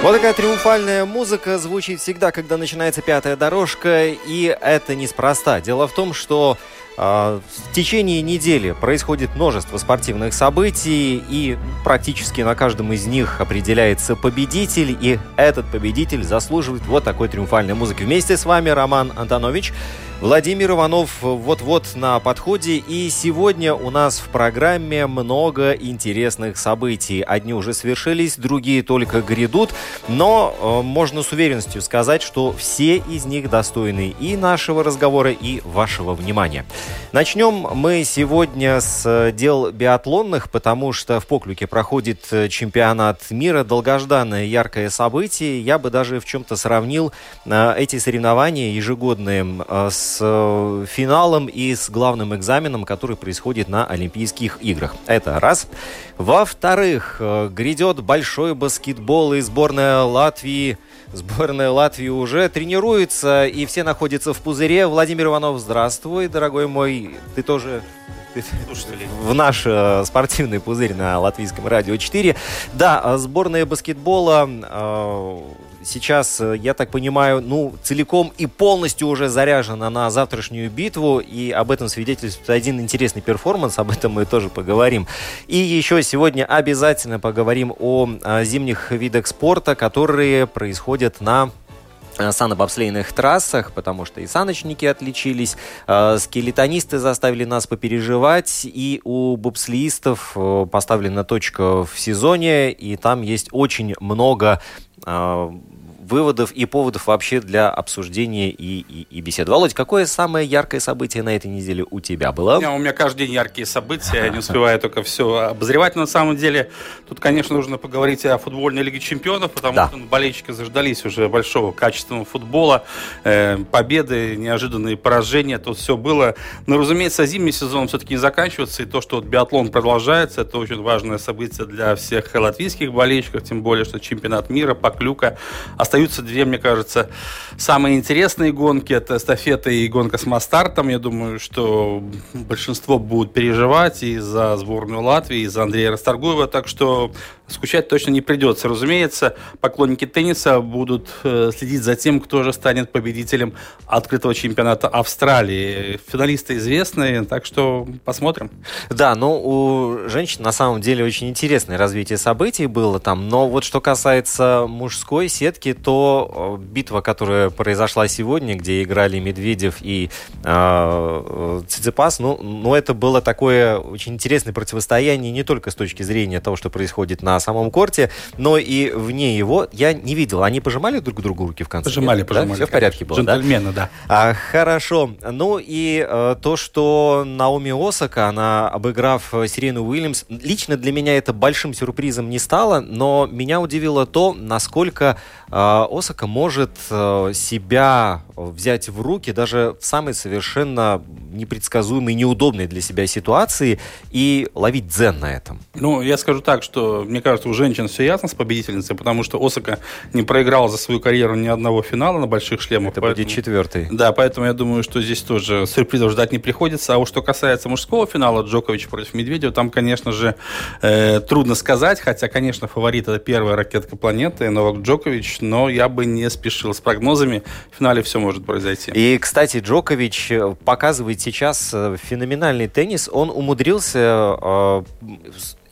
Вот такая триумфальная музыка звучит всегда, когда начинается пятая дорожка, и это неспроста. Дело в том, что э, в течение недели происходит множество спортивных событий, и практически на каждом из них определяется победитель, и этот победитель заслуживает вот такой триумфальной музыки. Вместе с вами Роман Антонович. Владимир Иванов вот-вот на подходе, и сегодня у нас в программе много интересных событий. Одни уже свершились, другие только грядут, но э, можно с уверенностью сказать, что все из них достойны и нашего разговора, и вашего внимания. Начнем мы сегодня с дел биатлонных, потому что в Поклюке проходит чемпионат мира, долгожданное яркое событие. Я бы даже в чем-то сравнил э, эти соревнования ежегодные э, с э, финалом и с главным экзаменом, который происходит на Олимпийских играх. Это раз. Во-вторых, э, грядет большой баскетбол и сборная Латвии Сборная Латвии уже тренируется, и все находятся в пузыре. Владимир Иванов, здравствуй, дорогой мой. Ты тоже в наш э, спортивный пузырь на латвийском радио 4. Да, э, сборная баскетбола э, сейчас, э, я так понимаю, ну, целиком и полностью уже заряжена на завтрашнюю битву, и об этом свидетельствует один интересный перформанс, об этом мы тоже поговорим. И еще сегодня обязательно поговорим о, о зимних видах спорта, которые происходят на э, санобобслейных трассах, потому что и саночники отличились, э, скелетонисты заставили нас попереживать, и у бобслеистов э, поставлена точка в сезоне, и там есть очень много э, выводов и поводов вообще для обсуждения и, и, и беседы. Володь, какое самое яркое событие на этой неделе у тебя было? У меня, у меня каждый день яркие события, я не успеваю только все обозревать. Но на самом деле, тут, конечно, нужно поговорить о футбольной лиге чемпионов, потому да. что болельщики заждались уже большого качественного футбола, э, победы, неожиданные поражения, тут все было. Но, разумеется, зимний сезон все-таки не заканчивается, и то, что вот биатлон продолжается, это очень важное событие для всех латвийских болельщиков, тем более, что чемпионат мира, поклюка остается остаются две, мне кажется, самые интересные гонки. Это эстафета и гонка с мастартом. Я думаю, что большинство будут переживать и за сборную Латвии, и за Андрея Расторгуева. Так что скучать точно не придется. Разумеется, поклонники тенниса будут э, следить за тем, кто же станет победителем открытого чемпионата Австралии. Финалисты известны, так что посмотрим. Да, ну у женщин на самом деле очень интересное развитие событий было там. Но вот что касается мужской сетки, то э, битва, которая произошла сегодня, где играли Медведев и э, Циципас, ну, ну, это было такое очень интересное противостояние не только с точки зрения того, что происходит на самом корте, но и вне его. Я не видел. Они пожимали друг другу руки в конце? Пожимали, нет? пожимали. Да? Все в порядке было, Джентльмены, да? да. А, хорошо. Ну и э, то, что Наоми Осака, она, обыграв Сирену Уильямс, лично для меня это большим сюрпризом не стало, но меня удивило то, насколько э, Осака может э, себя взять в руки даже в самой совершенно непредсказуемой, неудобной для себя ситуации и ловить дзен на этом. Ну, я скажу так, что мне кажется, у женщин все ясно с победительницей, потому что Осака не проиграла за свою карьеру ни одного финала на больших шлемах. Это поэтому, будет четвертый. Да, поэтому я думаю, что здесь тоже сюрпризов ждать не приходится. А уж что касается мужского финала Джокович против Медведева, там, конечно же, э, трудно сказать, хотя, конечно, фаворит это первая ракетка планеты, Новак Джокович, но я бы не спешил с прогнозами. В финале все может произойти. И, кстати, Джокович э, показывает сейчас э, феноменальный теннис. Он умудрился э,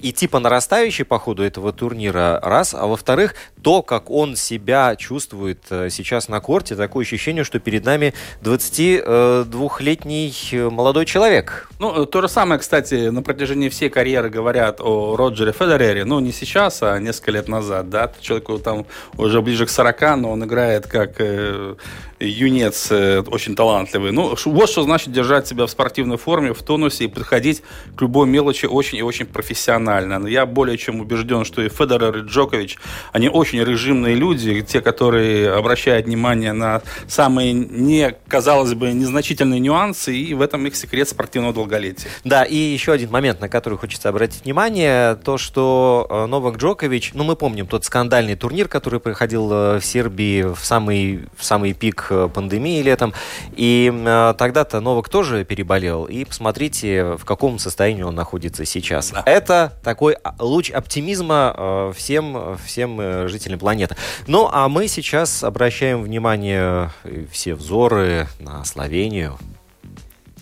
идти по нарастающей по ходу этого турнира, раз, а во-вторых, то, как он себя чувствует э, сейчас на корте, такое ощущение, что перед нами 22-летний э, молодой человек. Ну, то же самое, кстати, на протяжении всей карьеры говорят о Роджере Федерере, ну, не сейчас, а несколько лет назад, да, человеку там уже ближе к 40, но он играет как э, юнец э, очень талантливый. Ну, вот что значит держать себя в спортивной форме, в тонусе и подходить к любой мелочи очень и очень профессионально. Но я более чем убежден, что и Федерер, и Джокович, они очень режимные люди, те, которые обращают внимание на самые, не, казалось бы, незначительные нюансы, и в этом их секрет спортивного долголетия. Да, и еще один момент, на который хочется обратить внимание, то, что э, Новак Джокович, ну, мы помним тот скандальный турнир, который проходил э, в Сербии в самый, в самый пик Э, пандемии летом. И тогда-то Новак тоже переболел. И посмотрите, в каком состоянии он находится сейчас. Да. Это такой а, луч оптимизма э, всем, всем жителям планеты. Ну, а мы сейчас обращаем внимание, все взоры на Словению,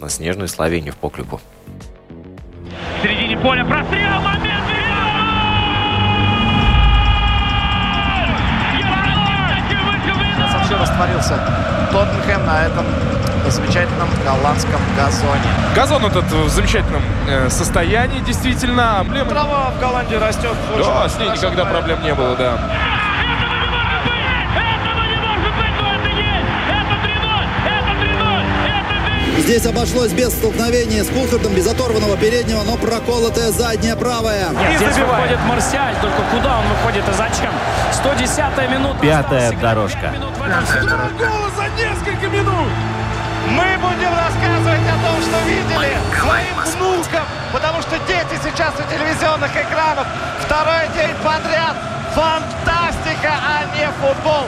на снежную Словению в Поклюку. В середине поля прострел, момент! Совсем растворился Тоттенхэм на этом замечательном голландском газоне. Газон этот в замечательном э, состоянии, действительно. Трава в Голландии растет. Да, с ней никогда проблем не было, да. Здесь обошлось без столкновения с Кулхардом, без оторванного переднего, но проколотая задняя правая. Нет, здесь выходит Марсиаль, только куда он выходит и зачем? 110 минута. Пятая дорожка. Гола за несколько минут! Мы будем рассказывать о том, что видели своим внукам, потому что дети сейчас у телевизионных экранов. Второй день подряд. Фантастика, а не футбол.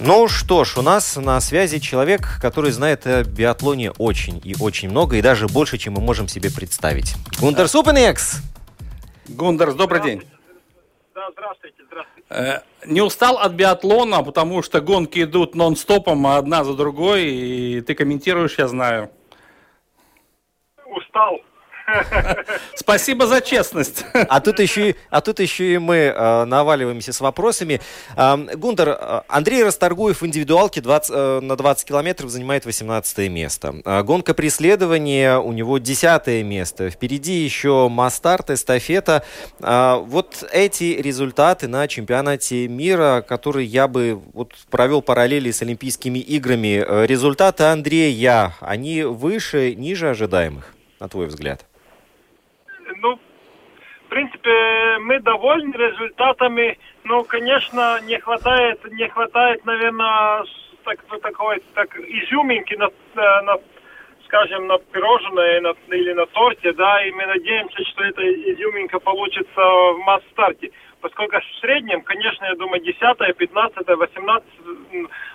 Ну что ж, у нас на связи человек, который знает о биатлоне очень и очень много, и даже больше, чем мы можем себе представить. Гундер Супенекс! Гундерс, добрый день. Да, здравствуйте, здравствуйте. Э, не устал от биатлона, потому что гонки идут нон-стопом, а одна за другой, и ты комментируешь, я знаю. Устал. Спасибо за честность. А тут еще, а тут еще и мы э, наваливаемся с вопросами. Э, Гундер, э, Андрей Расторгуев в индивидуалке 20, э, на 20 километров занимает 18 место. Э, гонка преследования у него 10 место. Впереди еще мастарт, эстафета. Э, вот эти результаты на чемпионате мира, которые я бы вот провел параллели с Олимпийскими играми, э, результаты Андрея, они выше, ниже ожидаемых, на твой взгляд? Ну, в принципе, мы довольны результатами. Ну, конечно, не хватает, не хватает, наверное, так, такой так изюминки на, на скажем, на пирожное на, или на торте, да, и мы надеемся, что эта изюминка получится в масс-старте. Поскольку в среднем, конечно, я думаю, 10, 15, 18,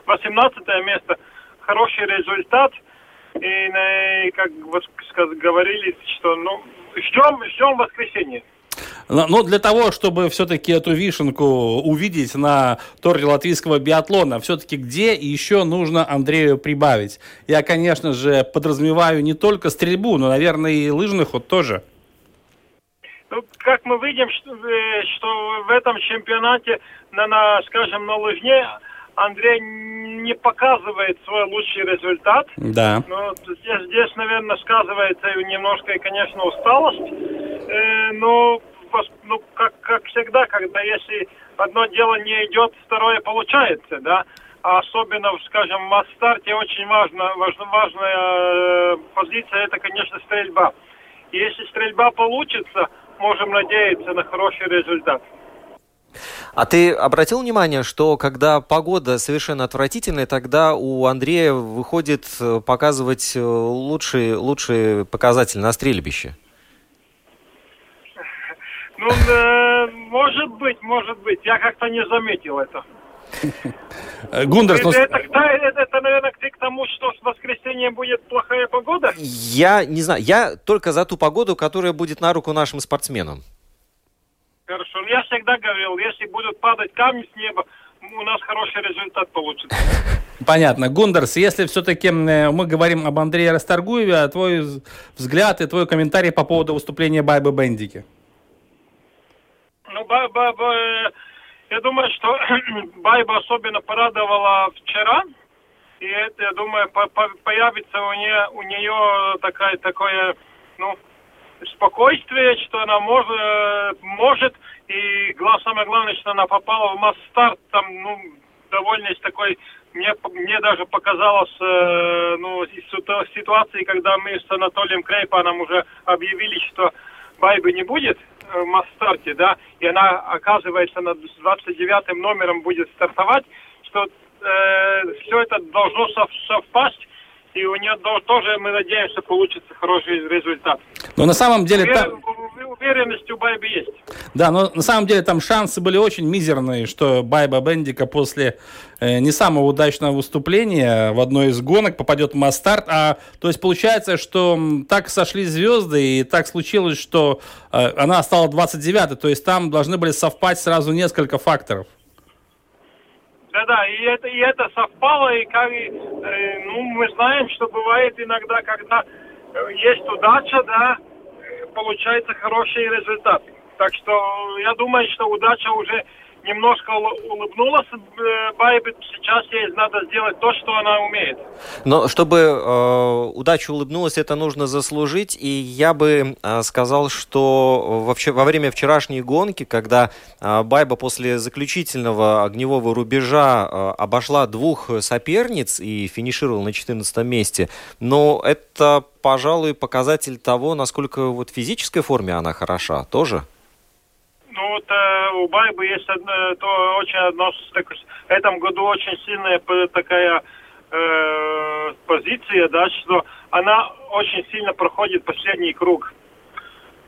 18 место хороший результат. И, и как вы говорили, что ну, ждем, ждем воскресенье. Но для того, чтобы все-таки эту вишенку увидеть на торте латвийского биатлона, все-таки где еще нужно Андрею прибавить? Я, конечно же, подразумеваю не только стрельбу, но, наверное, и лыжный ход тоже. Ну, как мы видим, что, э, что в этом чемпионате, на, на, скажем, на лыжне Андрей не показывает свой лучший результат. Да. Но здесь, здесь наверное, сказывается немножко, конечно, усталость. Э, но, ну, как, как всегда, когда если одно дело не идет, второе получается, да. А особенно, скажем, в масс-старте очень важно, важно, важная э, позиция, это, конечно, стрельба. И если стрельба получится, можем надеяться на хороший результат. А ты обратил внимание, что когда погода совершенно отвратительная, тогда у Андрея выходит э, показывать э, лучшие, лучшие показатели на стрельбище? Ну, э, может быть, может быть. Я как-то не заметил это. Гундерс, это, это, это, это, наверное, к тому, что в воскресенье будет плохая погода? Я не знаю. Я только за ту погоду, которая будет на руку нашим спортсменам. Хорошо. Я всегда говорил, если будут падать камни с неба, у нас хороший результат получится. Понятно. Гундерс, если все-таки мы говорим об Андрее Расторгуеве, а твой взгляд и твой комментарий по поводу выступления Байбы Бендики? Ну, Байба, я думаю, что Байба особенно порадовала вчера. И это, я думаю, по по появится у нее, у нее такая, такое, ну, спокойствие, что она может, может и самое главное, что она попала в масс-старт, там, ну, довольно такой, мне, мне даже показалось, э, ну, из ситуации, когда мы с Анатолием Крейпаном уже объявили, что Байбы не будет в масс-старте, да, и она, оказывается, над 29 номером будет стартовать, что э, все это должно совпасть, и у нее тоже, мы надеемся, получится хороший результат. Но на самом деле... Увер... Там... Уверенность у Байбы есть. Да, но на самом деле там шансы были очень мизерные, что Байба Бендика после э, не самого удачного выступления в одной из гонок попадет в масс-старт. А, то есть получается, что так сошли звезды, и так случилось, что э, она стала 29-й. То есть там должны были совпасть сразу несколько факторов. Да-да, и это, и это совпало, и как, э, ну, мы знаем, что бывает иногда, когда э, есть удача, да, получается хороший результат. Так что я думаю, что удача уже немножко улыбнулась э, Байбе. Сейчас ей надо сделать то, что она умеет. Но чтобы э, удача улыбнулась, это нужно заслужить. И я бы э, сказал, что вообще во время вчерашней гонки, когда э, Байба после заключительного огневого рубежа э, обошла двух соперниц и финишировала на 14 месте, но это, пожалуй, показатель того, насколько вот в физической форме она хороша тоже. Ну вот э, у Байбы есть одно, то очень одно, так, в этом году очень сильная такая э, позиция, да, что она очень сильно проходит последний круг.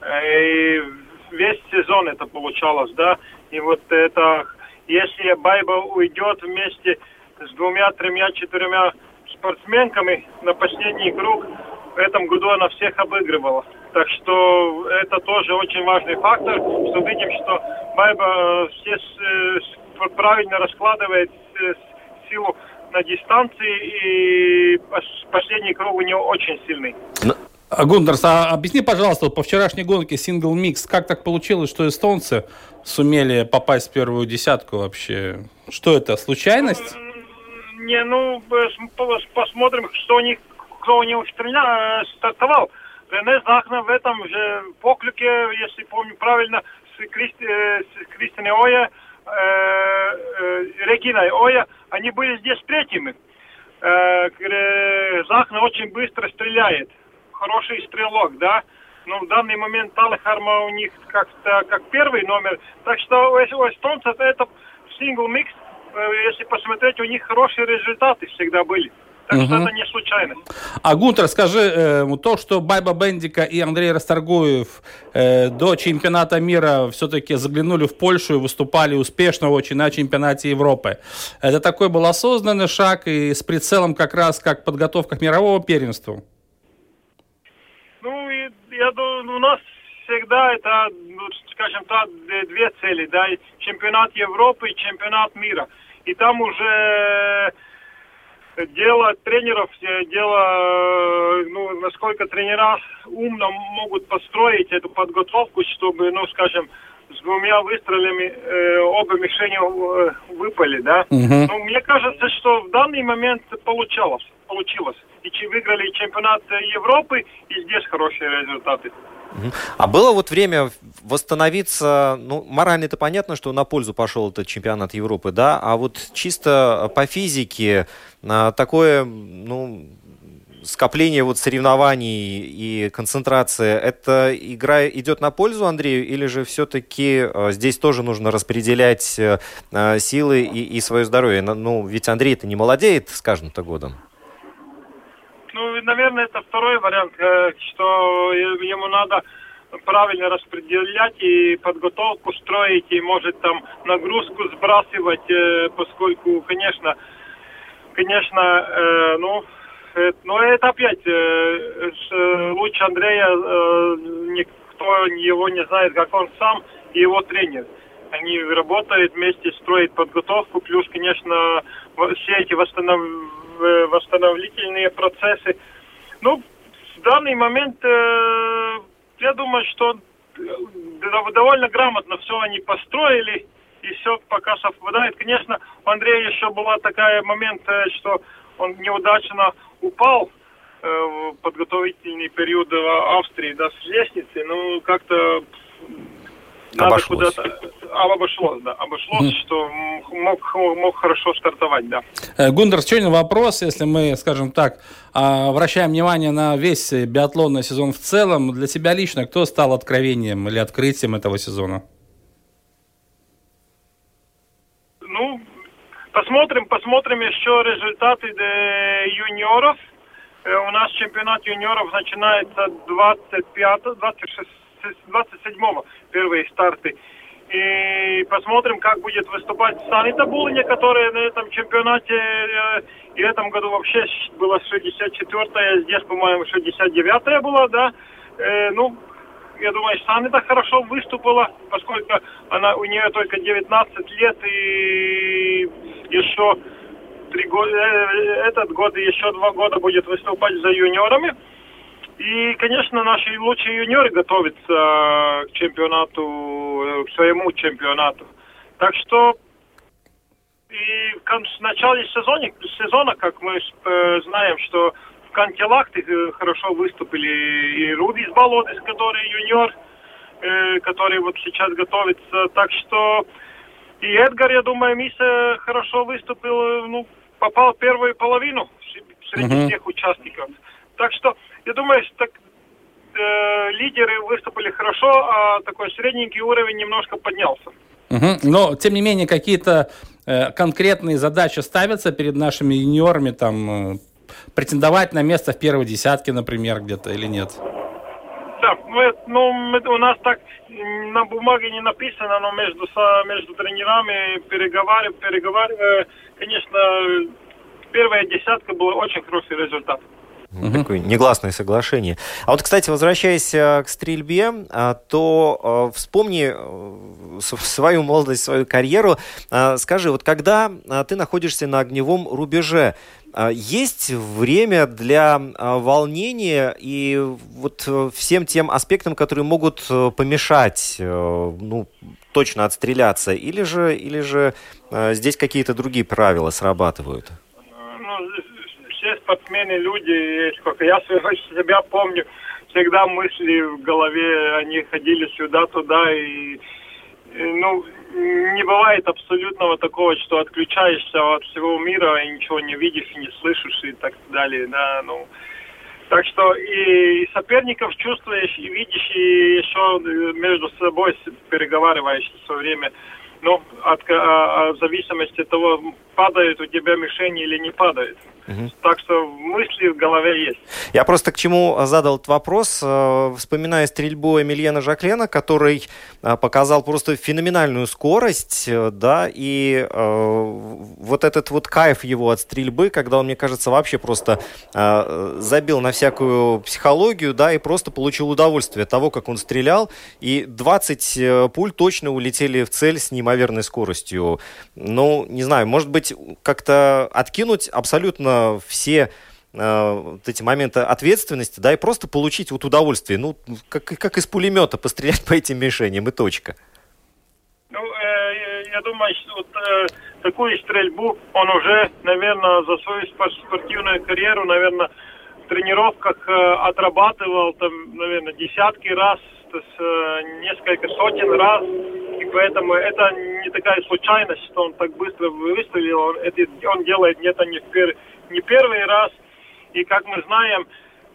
Э, и весь сезон это получалось, да. И вот это, если Байба уйдет вместе с двумя, тремя, четырьмя спортсменками на последний круг, в этом году она всех обыгрывала. Так что это тоже очень важный фактор, что видим, что Байба э, все э, правильно раскладывает э, силу на дистанции, и последний круг у него очень сильный. А, Гундерс, а объясни, пожалуйста, по вчерашней гонке сингл микс, как так получилось, что эстонцы сумели попасть в первую десятку вообще? Что это, случайность? Не, ну, посмотрим, что у них, кто у них стартовал. Рене Захна в этом же поклюке, если помню правильно, с, Кристи, с Кристиной Оя, э, э, Региной Оя, они были здесь третьими. Э, Захна очень быстро стреляет. Хороший стрелок, да. Но в данный момент Талахарма у них как-то как первый номер. Так что у эстонцев это single mix, э, если посмотреть, у них хорошие результаты всегда были. Так угу. что это не случайность. А, Гунтер, скажи, э, то, что Байба Бендика и Андрей Расторгуев э, до чемпионата мира все-таки заглянули в Польшу и выступали успешно очень на чемпионате Европы, это такой был осознанный шаг и с прицелом как раз как подготовка к мировому первенству? Ну, я думаю, у нас всегда это, ну, скажем так, две цели, да, чемпионат Европы и чемпионат мира. И там уже дело тренеров, э, дело, э, ну, насколько тренера умно могут построить эту подготовку, чтобы, ну, скажем, с двумя выстрелами э, оба мишени э, выпали, да. Uh-huh. Но мне кажется, что в данный момент получалось, получилось. И выиграли чемпионат Европы, и здесь хорошие результаты. А было вот время восстановиться, ну, морально это понятно, что на пользу пошел этот чемпионат Европы, да, а вот чисто по физике а, такое, ну, скопление вот соревнований и концентрация, эта игра идет на пользу Андрею, или же все-таки а, здесь тоже нужно распределять силы и, и свое здоровье? Ну, ведь Андрей это не молодеет с каждым-то годом. Ну, наверное, это второй вариант, э, что ему надо правильно распределять и подготовку строить, и может там нагрузку сбрасывать, э, поскольку, конечно, конечно, э, ну, но это опять лучше Андрея никто его не знает, как он сам и его тренер. Они работают вместе, строят подготовку, плюс, конечно, все эти восстанов... Э, восстановительные процессы. Ну, в данный момент э, я думаю, что довольно грамотно все они построили, и все пока совпадает. Конечно, у Андрея еще была такая момент, что он неудачно упал э, в подготовительный период Австрии, да, с лестницы, ну, как-то надо куда-то... А, обошлось, да, обошлось, mm. что мог, мог хорошо стартовать, да. Э, Гундер, еще один вопрос, если мы, скажем так, а, вращаем внимание на весь биатлонный сезон в целом, для тебя лично кто стал откровением или открытием этого сезона? Ну, посмотрим, посмотрим еще результаты юниоров. Э, у нас чемпионат юниоров начинается 25, 26 27-го первые старты. И посмотрим, как будет выступать Санита Булыня, которая на этом чемпионате э, и в этом году вообще была 64-я, здесь, по-моему, 69-я была, да. Э, ну, я думаю, Санита хорошо выступила, поскольку она, у нее только 19 лет и еще три года, э, этот год и еще два года будет выступать за юниорами. И, конечно, наши лучшие юниоры готовятся к чемпионату, э, к своему чемпионату. Так что и в начале сезона, сезона как мы э, знаем, что в Кантилахте э, хорошо выступили и Рубис Болотис, который юниор, который вот сейчас готовится. Так что и Эдгар, я думаю, Миса хорошо выступил, ну, попал в первую половину среди uh-huh. всех участников. Так что я думаю, что так, э, лидеры выступили хорошо, а такой средненький уровень немножко поднялся. Угу. Но, тем не менее, какие-то э, конкретные задачи ставятся перед нашими юниорами, там, э, претендовать на место в первой десятке, например, где-то или нет? Да, мы, ну, мы, у нас так на бумаге не написано, но между, между тренерами переговаривая, переговаривая, конечно, первая десятка была очень хороший результат. Угу. Такое негласное соглашение. А вот, кстати, возвращаясь э, к стрельбе, а, то э, вспомни э, свою молодость, свою карьеру. Скажи, вот когда ты находишься на огневом рубеже, есть время для волнения и вот всем тем аспектам, которые могут помешать, ну, точно отстреляться, или же, или же здесь какие-то другие правила срабатывают? Все спортсмены, люди, сколько я себя помню, всегда мысли в голове, они ходили сюда-туда, и, ну, не бывает абсолютного такого, что отключаешься от всего мира и ничего не видишь, и не слышишь и так далее, да, ну, так что и соперников чувствуешь, и видишь, и еще между собой переговариваешь все время. Ну, от, а, а, в зависимости от того, падает у тебя мишень или не падает. Угу. Так что мысли в голове есть. Я просто к чему задал этот вопрос, э, вспоминая стрельбу Эмильена Жаклена, который э, показал просто феноменальную скорость, э, да, и вот этот вот кайф его от стрельбы, когда он, мне кажется, вообще просто забил на всякую психологию, да, и просто получил удовольствие от того, как он стрелял, и 20 пуль точно улетели в цель с неимоверной скоростью. Ну, не знаю, может быть, как-то откинуть абсолютно все э, вот эти моменты ответственности, да, и просто получить вот удовольствие, ну, как, как из пулемета пострелять по этим мишеням и точка. Ну, э, я думаю, что вот, э, такую стрельбу он уже, наверное, за свою спортивную карьеру, наверное, в тренировках э, отрабатывал, там, наверное, десятки раз, то есть, э, несколько сотен раз, и поэтому это не такая случайность, что он так быстро выстрелил, он, это, он делает где-то не в первый не первый раз. И как мы знаем,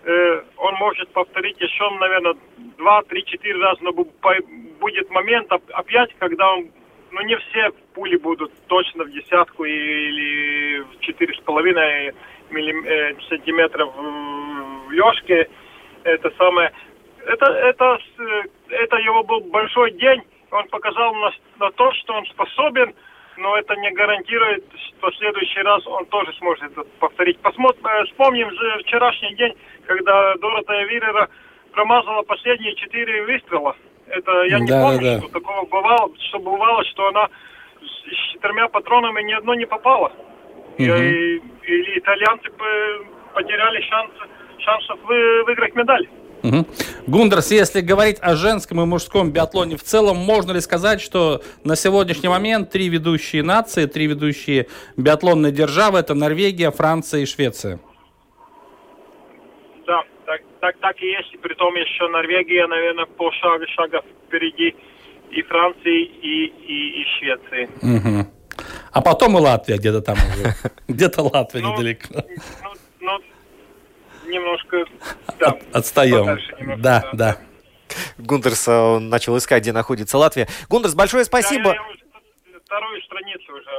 э, он может повторить еще, наверное, два, три, четыре раза, но будет момент опять, когда он, ну не все пули будут точно в десятку или в четыре с половиной э, сантиметров в лёжке. Это самое, это, это, это его был большой день. Он показал на, на то, что он способен но это не гарантирует, что в следующий раз он тоже сможет это повторить. Посмотрим, э, вспомним же вчерашний день, когда Доротая Вирера промазала последние четыре выстрела Это я не Да, помню, да. что такого бывало, что бывало, что она с четырьмя патронами ни одно не попало. И, Мгм. и- и итальянцы бы потеряли шанс, шансов вы- выиграть медаль. Мгм. Гундерс, если говорить о женском и мужском биатлоне в целом, можно ли сказать, что на сегодняшний момент три ведущие нации, три ведущие биатлонные державы – это Норвегия, Франция и Швеция? Да, так, так, так и есть. И притом еще Норвегия, наверное, по шага, шага впереди и Франции, и, и, и Швеции. Мгм. А потом и Латвия где-то там уже. Где-то Латвия Ну, недалеко. Ну, ну, немножко, да, От- Отстаем. немножко, Да, да. Гундерс э, начал искать, где находится Латвия. Гундерс, большое спасибо. я- я уже вторую страницу уже.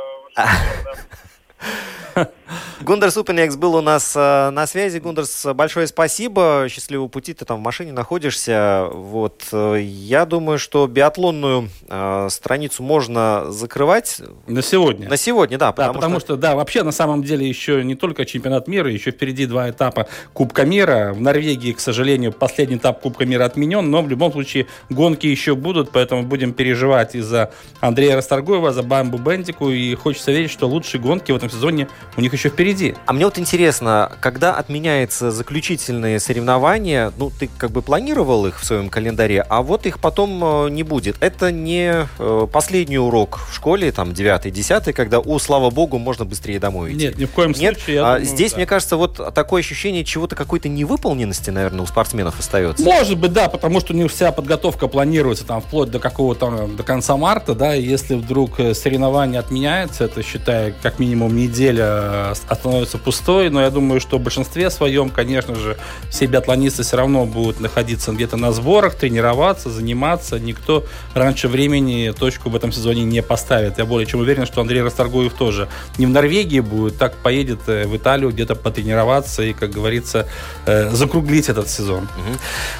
да. Гундерс Упенекс был у нас э, на связи. Гундерс, большое спасибо. Счастливого пути. Ты там в машине находишься. Вот. э, Я думаю, что биатлонную э, страницу можно закрывать На сегодня. на сегодня, да. Да, потому что... да, вообще на самом деле еще не только чемпионат мира, еще впереди два этапа Кубка мира. В Норвегии, к сожалению, последний этап Кубка мира отменен, но в любом случае гонки еще будут, поэтому будем переживать из-за Андрея Расторгуева, за Бамбу Бендику, и хочется верить, что лучшие гонки в этом сезоне у них еще впереди. А мне вот интересно, когда отменяются заключительные соревнования, ну, ты как бы планировал их в своем календаре, а вот их потом э, не будет. Это не э, последний урок в школе, там, 9-10, когда, о, слава богу, можно быстрее домой идти. Нет, ни в коем Нет, случае. я а думаю, здесь, да. мне кажется, вот такое ощущение чего-то, какой-то невыполненности, наверное, у спортсменов остается. Может быть, да, потому что у них вся подготовка планируется там вплоть до какого-то до конца марта, да, и если вдруг э, соревнование отменяется, это, считай, как минимум неделя э, становится пустой, но я думаю, что в большинстве своем, конечно же, все биатлонисты все равно будут находиться где-то на сборах, тренироваться, заниматься, никто раньше времени точку в этом сезоне не поставит. Я более чем уверен, что Андрей Расторгуев тоже не в Норвегии будет, так поедет э, в Италию где-то потренироваться и, как говорится, э, закруглить этот сезон.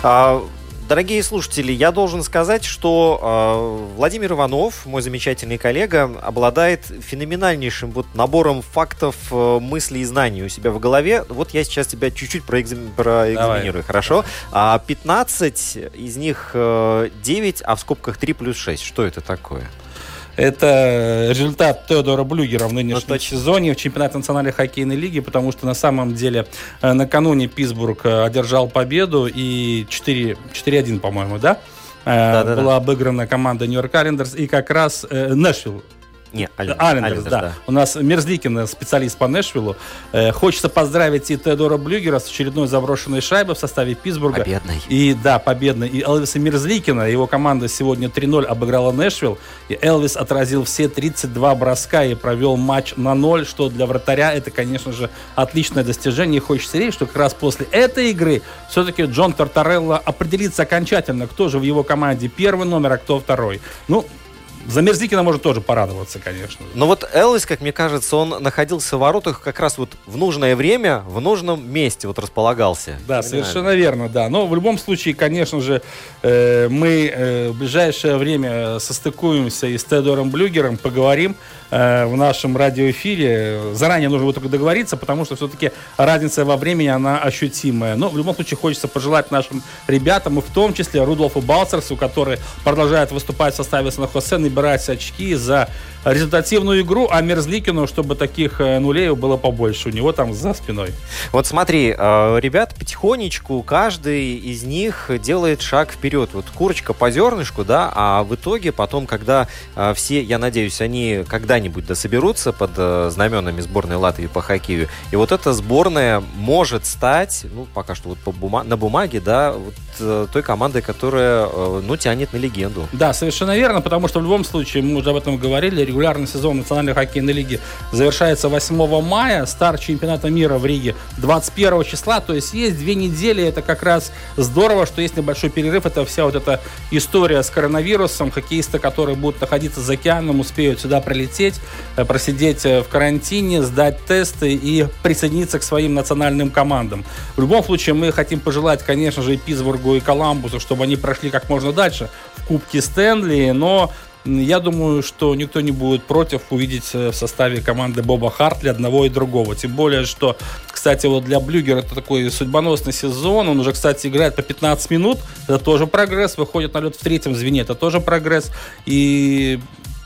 А, Дорогие слушатели, я должен сказать, что э, Владимир Иванов, мой замечательный коллега, обладает феноменальнейшим вот набором фактов, э, мыслей и знаний у себя в голове. Вот я сейчас тебя чуть-чуть проэкзам- проэкзаменирую, хорошо? А 15 из них э, 9, а в скобках 3 плюс 6. Что это такое? Это результат Теодора Блюгера в нынешнем Ну, сезоне в чемпионате национальной хоккейной лиги, потому что на самом деле э, накануне Питтсбург э, одержал победу и 4 4-1, по-моему, да? Э, Да-да-да. Была обыграна команда Нью-Йорк Айлендерс и как раз э, Нэшвилл Не, Айлендерс, Айлендерс, да. У нас Мерзликин, э, специалист по Нэшвиллу. Э, хочется поздравить и Теодора Блюгера с очередной заброшенной шайбой в составе Питтсбурга. Победной. И да, победный. И Элвиса Мерзликина, его команда сегодня 3-0 обыграла Нэшвилл. И Элвис отразил все 32 броска и провел матч на ноль, что для вратаря это, конечно же, отличное достижение. И хочется верить, что как раз после этой игры все-таки Джон Тартарелло определится окончательно, кто же в его команде первый номер, а кто второй. Ну, за Мерзликина можно тоже порадоваться, конечно. Но вот Элвис, как мне кажется, он находился в воротах как раз вот в нужное время, в нужном месте вот располагался. Да, Феноменально. совершенно верно, да. Но в любом случае, конечно же, э, мы э, в ближайшее время состыкуемся и с Теодором Блюгером, поговорим э, в нашем радиоэфире. Заранее нужно вот только договориться, потому что все-таки разница во времени, она ощутимая. Но в любом случае хочется пожелать нашим ребятам, и в том числе Рудolфу Балцерсу, который продолжает выступать в составе Сан-Хосе, набирать очки за результативную игру, а Мерзликину, чтобы таких э, нулей было побольше у него там за спиной. Вот смотри, э, ребят потихонечку каждый из них делает шаг вперед. Вот курочка по зернышку, да, а в итоге потом, когда э, все, я надеюсь, они когда-нибудь дособерутся под знаменами сборной Латвии по хоккею, и вот эта сборная может стать, ну, пока что вот по бума- на бумаге, да, вот той командой, которая, ну, тянет на легенду. Да, совершенно верно, потому что в любом случае, мы уже об этом говорили, регулярный сезон Национальной хоккейной лиги завершается 8 мая, старт чемпионата мира в Риге 21 числа, то есть есть две недели, это как раз здорово, что есть небольшой перерыв, это вся вот эта история с коронавирусом, хоккеисты, которые будут находиться за океаном, успеют сюда прилететь, э, просидеть э, в карантине, сдать тесты и присоединиться к своим национальным командам. В любом случае, мы хотим пожелать, конечно же, и Питтсбургу, и Коламбусу, чтобы они прошли как можно дальше в Кубке Стэнли, но я думаю, что никто не будет против увидеть в составе команды Боба Хартли одного и другого. Тем более, что, кстати, вот для Блюгера это такой судьбоносный сезон. Он уже, кстати, играет по 15 минут. Это тоже прогресс. Выходит на лед в третьем звене. Это тоже прогресс. И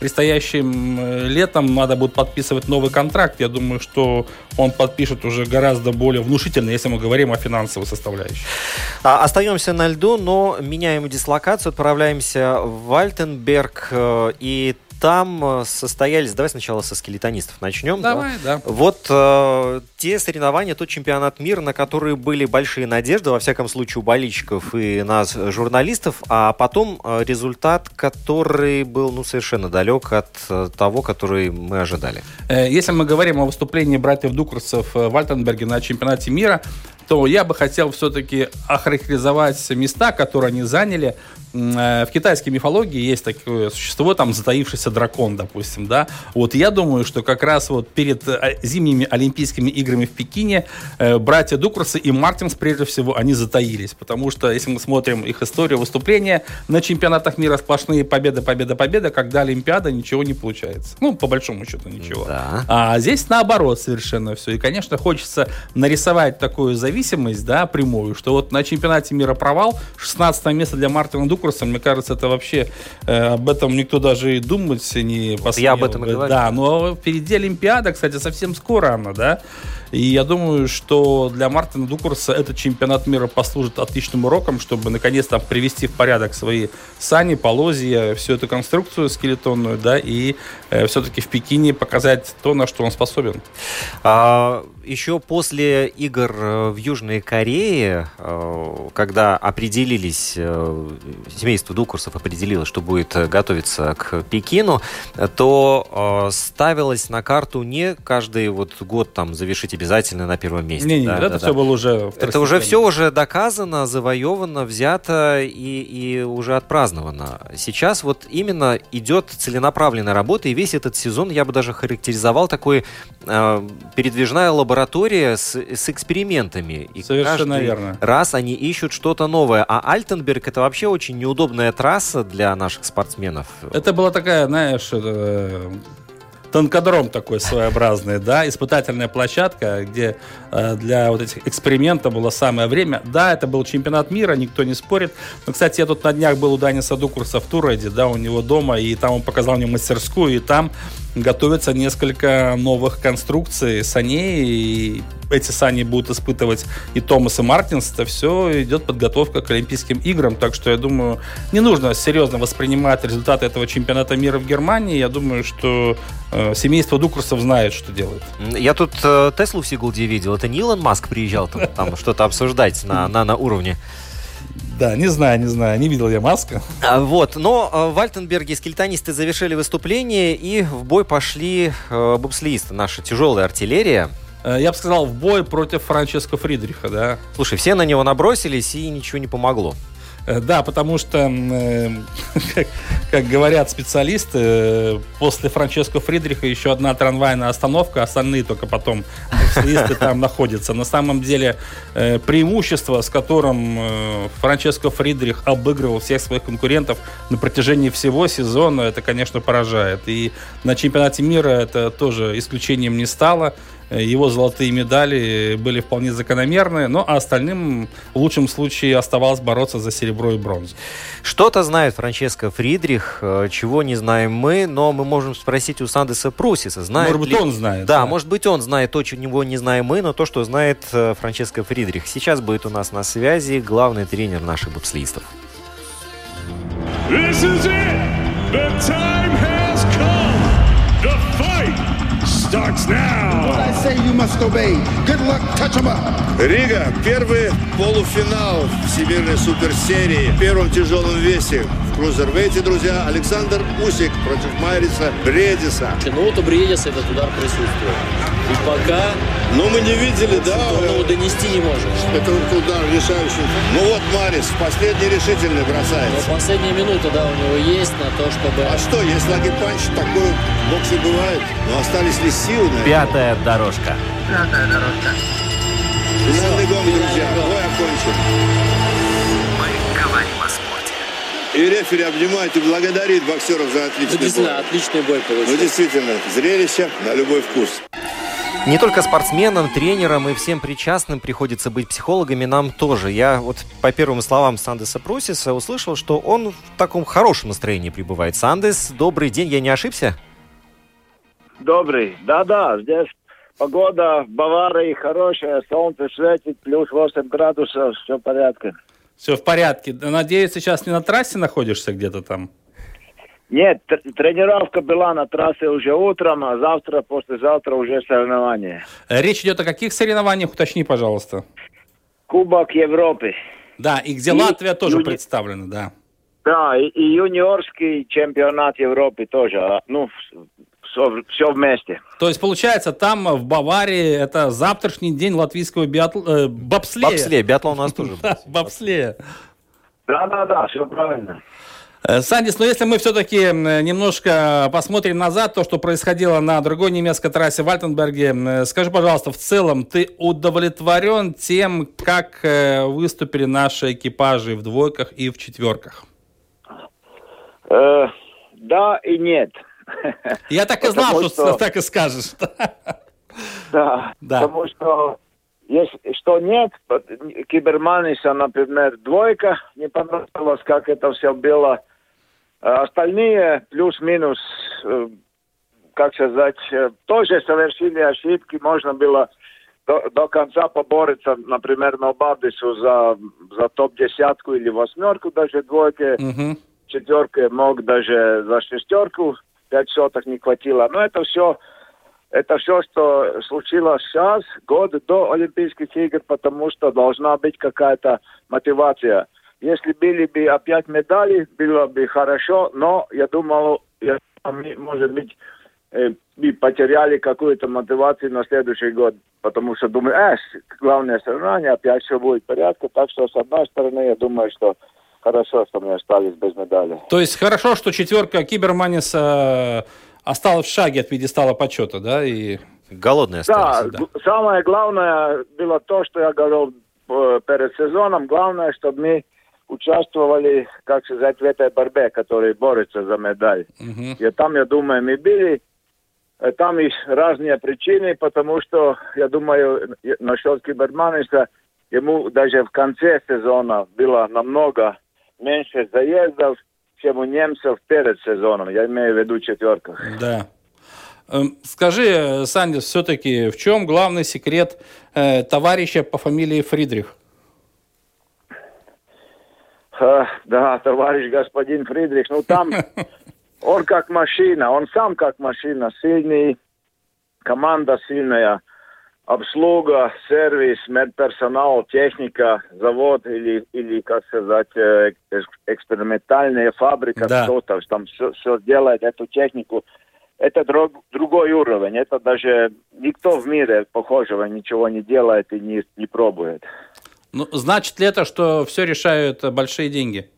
предстоящим э, летом надо будет подписывать новый контракт. Я думаю, что он подпишет уже гораздо более внушительно, если мы говорим о финансовой составляющей. А, остаемся на льду, но меняем дислокацию, отправляемся в Вальтенберг. Э, и там э, состоялись, давай сначала со скелетонистов начнем. Давай, да. да. Вот э, те соревнования, тот чемпионат мира, на которые были большие надежды, во всяком случае, у болельщиков и нас, журналистов, а потом э, результат, который был ну, совершенно далек от э, того, который мы ожидали. Если мы говорим о выступлении братьев Дукурцев в Вальтенберге на чемпионате мира, то я бы хотел все-таки охарактеризовать места, которые они заняли Э, в китайской мифологии есть такое существо, там, затаившийся дракон, допустим, да. Вот я думаю, что как раз вот перед э, зимними Олимпийскими играми в Пекине э, братья Дукурсы и Мартинс, прежде всего, они затаились, потому что, если мы смотрим их историю выступления, на чемпионатах мира сплошные победы, победа, победа, когда Олимпиада, ничего не получается. Ну, по большому счету, ничего. Да. А здесь наоборот совершенно все. И, конечно, хочется нарисовать такую зависимость, да, прямую, что вот на чемпионате мира провал, 16 место для Мартина Дукурса мне кажется, это вообще э, об этом никто даже и думать не посмел. Я об этом и говорю. Да, но впереди Олимпиада, кстати, совсем скоро она, да. И я думаю, что для Мартина Дукурса этот чемпионат мира послужит отличным уроком, чтобы наконец-то привести в порядок свои сани, полозья, всю эту конструкцию скелетонную, да, и все-таки в Пекине показать то, на что он способен. А, еще после игр э, в Южной Корее, э, когда определились, э, семейство Дукурсов определило, что будет готовиться к Пекину, то ставилось на карту не каждый вот год там завершить обязательно на первом месте. Не, не, да, это да, все да. было уже Это уже все уже доказано, завоевано, взято и, и уже отпраздновано. Сейчас вот именно идет целенаправленная работа, и весь этот сезон я бы даже характеризовал такой э, передвижная лаборатория с, с экспериментами. И Совершенно верно. раз они ищут что-то новое. А Альтенберг это вообще очень неудобная трасса для наших спортсменов. Это была такая, знаешь, э, танкодром такой своеобразный, да, испытательная площадка, где э, для вот этих экспериментов было самое время. Да, это был чемпионат мира, никто не спорит. Но, кстати, я тут на днях был у Даниса Дукурса в Туреде, да, у него дома, и там он показал мне мастерскую, и там готовится несколько новых конструкций саней, и эти сани будут испытывать и Томас, и Мартинс. Это все идет подготовка к Олимпийским играм, так что я думаю, не нужно серьезно воспринимать результаты этого чемпионата мира в Германии. Я думаю, что э, семейство Дукурсов знает, что делает. Я тут э, Теслу в Сигулде видел. Это не Илон Маск приезжал там, там что-то обсуждать на, на, на уровне да, не знаю, не знаю, не видел я Маска. А, вот, но э, в Альтенберге скелетонисты завершили выступление, и в бой пошли э, бобслеисты, наша тяжелая артиллерия. Э, я бы сказал, в бой против Франческо Фридриха, да. Слушай, все на него набросились, и ничего не помогло. Э, да, потому что, э, как, говорят специалисты, э, после Франческо Фридриха еще одна трамвайная остановка, остальные только потом специалисты там находятся. На самом деле преимущество, с которым Франческо Фридрих обыгрывал всех своих конкурентов на протяжении всего сезона, это, конечно, поражает. И на чемпионате мира это тоже исключением не стало. Его золотые медали были вполне закономерны, но остальным в лучшем случае оставалось бороться за серебро и бронзу. Что-то знает Франческо Фридрих, э, чего не знаем мы, но мы можем спросить у Сандеса Прусиса. Знает может быть, ли... он знает. Да, да, может быть, он знает то, чего не знаем мы, но то, что знает э, Франческо Фридрих. Сейчас будет у нас на связи главный тренер наших бобслистов. This is it. The time must obey. Good luck, touch em up. Рига, первый полуфинал Всемирной суперсерии в первом тяжелом весе в крузервейте, друзья, Александр Усик против Майриса Бредиса. Ну вот у Бредиса этот удар присутствует. И пока... Но мы не видели, да? Он его донести не может. Это удар решающий. Ну вот Марис, последний решительный бросается. Но последняя минута, да, у него есть на то, чтобы... А что, если лагерь-панч такой в боксе бывает? Но остались ли силы? Наверное? Пятая дорожка. Пятая дорожка. Финальный гонг, друзья. Бой окончен. И рефери обнимает и благодарит боксеров за отличный ну, действительно, бой. отличный бой получился. Ну, действительно, зрелище на любой вкус. Не только спортсменам, тренерам и всем причастным приходится быть психологами, нам тоже. Я вот по первым словам Сандеса Прусиса услышал, что он в таком хорошем настроении пребывает. Сандес, добрый день, я не ошибся? Добрый. Да-да, здесь погода в Баварии хорошая, солнце светит, плюс 8 градусов, все в порядке. Все в порядке. Надеюсь, сейчас не на трассе находишься где-то там? Нет, тренировка была на трассе уже утром, а завтра, послезавтра уже соревнования. Речь идет о каких соревнованиях, уточни, пожалуйста. Кубок Европы. Да, и где и Латвия тоже юни... представлена, да. Да, и, и юниорский чемпионат Европы тоже. А, ну, все, все вместе. То есть, получается, там в Баварии это завтрашний день латвийского биатл... э, бобслея. Бобслея, биатлон у нас тоже. Бобслея. Да-да-да, все правильно. Э, Сандис, но если мы все-таки немножко посмотрим назад, то, что происходило на другой немецкой трассе в Альтенберге, скажи, пожалуйста, в целом ты удовлетворен тем, как э, выступили наши экипажи в двойках и в четверках? Э, да и нет. Я так и знал, что, что так и скажешь. Да, да, потому что если что нет, Киберманиса, например, двойка, не понравилось, как это все было а остальные плюс-минус, э, как сказать, э, тоже совершили ошибки. Можно было до, до конца побороться, например, на Бабдису за, за топ-десятку или восьмерку даже двойки. Uh-huh. Четверка мог даже за шестерку, пять соток не хватило. Но это все, это все, что случилось сейчас, год до Олимпийских игр, потому что должна быть какая-то мотивация. Если были бы опять медали, было бы хорошо, но я думал, я, может быть, э, и потеряли какую-то мотивацию на следующий год, потому что думаю, э, главное соревнование, опять все будет в порядке, так что с одной стороны я думаю, что хорошо, что мы остались без медали. То есть хорошо, что четверка Киберманиса осталась в шаге от пьедестала почета, да, и голодные остались. Да, да, самое главное было то, что я говорил э, перед сезоном, главное, чтобы мы участвовали, как сказать, в этой борьбе, которая борется за медаль. Uh-huh. И там, я думаю, мы были. Э, там есть разные причины, потому что, я думаю, насчет Киберманиса, ему даже в конце сезона было намного меньше заездов, чем у немцев перед сезоном. Я имею в виду четверках. Да. Эм, скажи, Сандис, все-таки в чем главный секрет э, товарища по фамилии Фридрих? Да, товарищ господин Фридрих, ну там он как машина, он сам как машина, сильный, команда сильная, обслуга, сервис, медперсонал, техника, завод или, или как сказать, э, экспериментальная фабрика, да. кто-то там все, все делает, эту технику. Это друг, другой уровень, это даже никто в мире похожего ничего не делает и не, не пробует. Ну, значит ли это, что все решают большие деньги?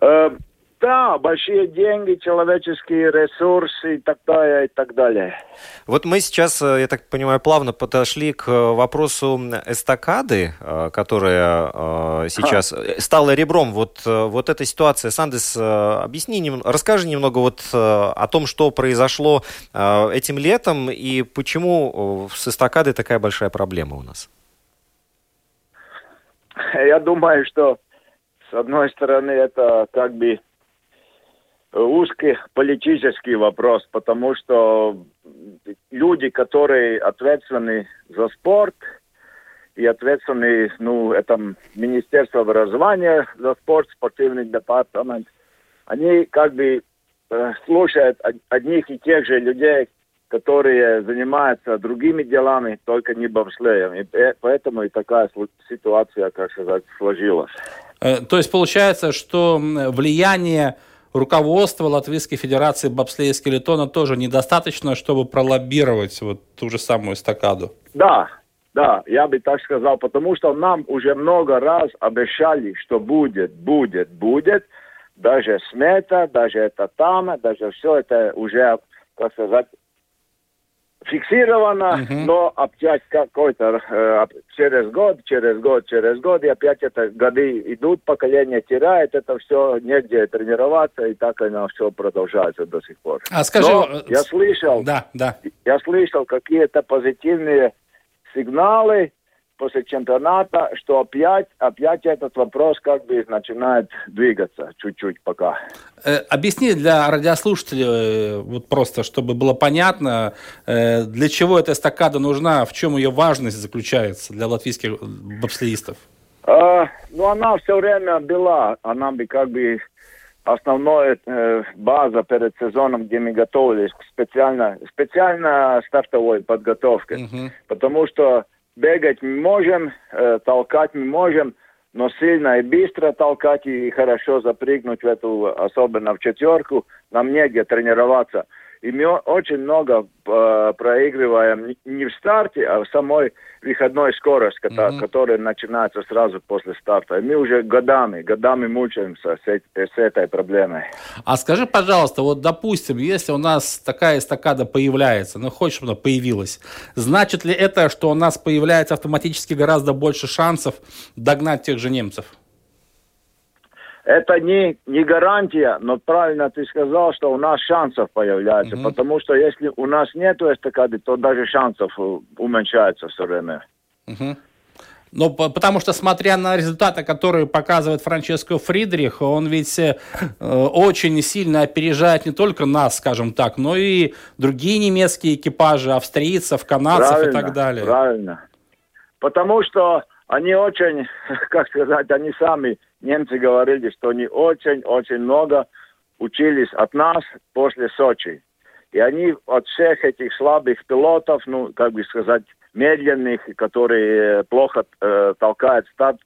Э, да, большие деньги, человеческие ресурсы и так далее, и так далее. Вот мы сейчас, э, я так понимаю, плавно подошли к вопросу эстакады, э, которая сейчас а. стала ребром. Вот, вот эта ситуация. Сандес, объясни, расскажи немного вот о том, что произошло этим летом и почему с эстакадой такая большая проблема у нас. я думаю, что с одной стороны это как бы узкий политический вопрос, потому что люди, которые ответственны за спорт и ответственны, ну, это Министерство образования за спорт, спортивный департамент, они как бы э, слушают одних и тех же людей, которые занимаются другими делами, только не бобслеем. И поэтому и такая ситуация, как сказать, сложилась. Э, то есть получается, что влияние руководства Латвийской Федерации бобслея и скелетона тоже недостаточно, чтобы пролоббировать вот ту же самую эстакаду? Да, да, я бы так сказал, потому что нам уже много раз обещали, что будет, будет, будет. Даже смета, даже это там, даже все это уже, как сказать, фиксировано, угу. но опять какой-то э, через год, через год, через год, и опять это годы идут, поколение теряет это все, негде тренироваться, и так оно все продолжается до сих пор. А скажи... Но я слышал, да, да. я слышал какие-то позитивные сигналы, после чемпионата, что опять, опять этот вопрос как бы начинает двигаться чуть-чуть пока. Э, объясни для радиослушателей, э, вот просто, чтобы было понятно, э, для чего эта эстакада нужна, в чем ее важность заключается для латвийских бобслеистов? А, ну, она все время была, она бы как бы основная э, база перед сезоном, где мы готовились к специально, специально стартовой подготовке. Uh-huh. Потому что бегать мы можем, э, толкать мы можем, но сильно и быстро толкать и хорошо запрыгнуть в эту, особенно в четверку, нам негде тренироваться. И мы очень много э, проигрываем не в старте, а в самой выходной скорости, mm-hmm. которая начинается сразу после старта. И мы уже годами, годами мучаемся с, с этой проблемой. А скажи, пожалуйста, вот допустим, если у нас такая эстакада появляется, ну хочешь, чтобы она появилась, значит ли это, что у нас появляется автоматически гораздо больше шансов догнать тех же немцев? Это не, не гарантия, но правильно ты сказал, что у нас шансов появляется, mm-hmm. потому что если у нас нет эстакады, то даже шансов э, уменьшается все время. Mm-hmm. Ну, потому что, смотря на результаты, которые показывает Франческо Фридрих, он ведь э, очень сильно опережает не только нас, скажем так, но и другие немецкие экипажи, австрийцев, канадцев правильно, и так далее. Правильно. Потому что они очень, как сказать, они сами, немцы говорили, что они очень-очень много учились от нас после Сочи. И они от всех этих слабых пилотов, ну, как бы сказать, медленных, которые плохо э, толкают старт,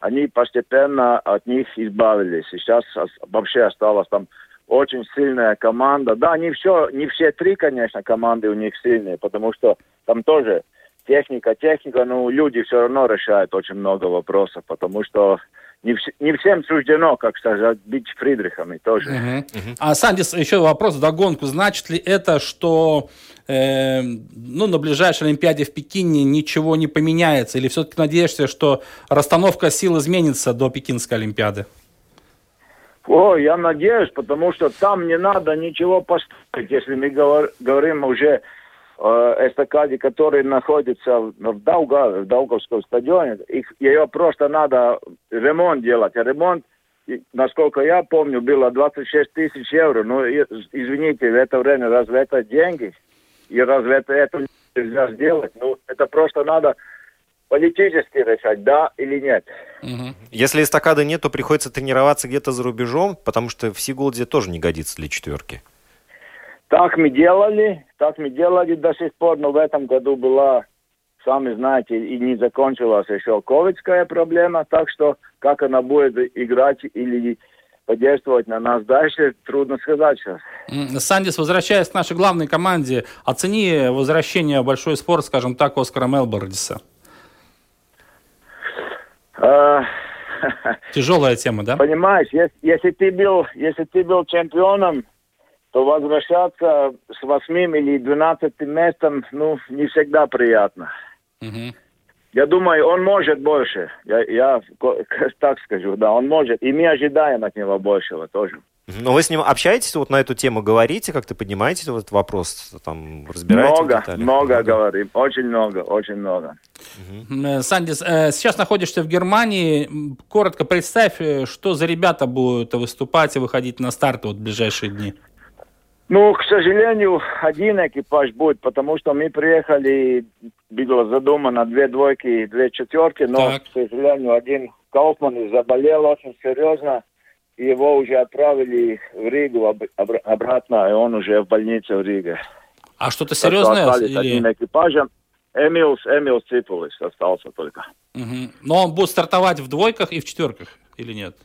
они постепенно от них избавились. И сейчас вообще осталась там очень сильная команда. Да, не все, не все три, конечно, команды у них сильные, потому что там тоже техника, техника, но люди все равно решают очень много вопросов, потому что не, вс- не всем суждено, как сказать, быть Фридрихами тоже. Uh-huh. Uh-huh. А, Сандис, еще вопрос догонку. Значит ли это, что э, ну, на ближайшей Олимпиаде в Пекине ничего не поменяется? Или все-таки надеешься, что расстановка сил изменится до Пекинской Олимпиады? О, я надеюсь, потому что там не надо ничего построить, если мы говор- говорим уже эстакаде, который находится в, Дауга, в Даугавском стадионе, их, ее просто надо ремонт делать. А ремонт, насколько я помню, было 26 тысяч евро. Ну, извините, в это время разве это деньги? И разве это, это нельзя сделать? Ну, это просто надо политически решать, да или нет. Если эстакады нет, то приходится тренироваться где-то за рубежом, потому что в Сигулде тоже не годится для четверки. Так мы делали, так мы делали до сих пор, но в этом году была, сами знаете, и не закончилась еще ковидская проблема, так что как она будет играть или подействовать на нас дальше, трудно сказать сейчас. Сандис, возвращаясь к нашей главной команде, оцени возвращение в большой спорт, скажем так, Оскара Мелбордиса. А, Тяжелая тема, да? Понимаешь, если, если, ты был, если ты был чемпионом, то возвращаться с восьмым или двенадцатым местом, ну, не всегда приятно. Угу. Я думаю, он может больше. Я, я так скажу, да, он может. И мы ожидаем от него большего тоже. Но вы с ним общаетесь, вот на эту тему говорите, как-то поднимаете этот вопрос, там, разбираете Много, много, много говорим, очень много, очень много. Угу. Сандис, э, сейчас находишься в Германии. Коротко представь, э, что за ребята будут выступать и выходить на старт вот в ближайшие дни. Ну, к сожалению, один экипаж будет, потому что мы приехали, было задумано две двойки и две четверки, но, так. к сожалению, один Кауфман заболел очень серьезно, и его уже отправили в Ригу об, об, обратно, и он уже в больнице в Риге. А что-то серьезное? Так что или... одним экипажем. Эмилс, Эмилс Ципулис остался только. Угу. Но он будет стартовать в двойках и в четверках, или нет?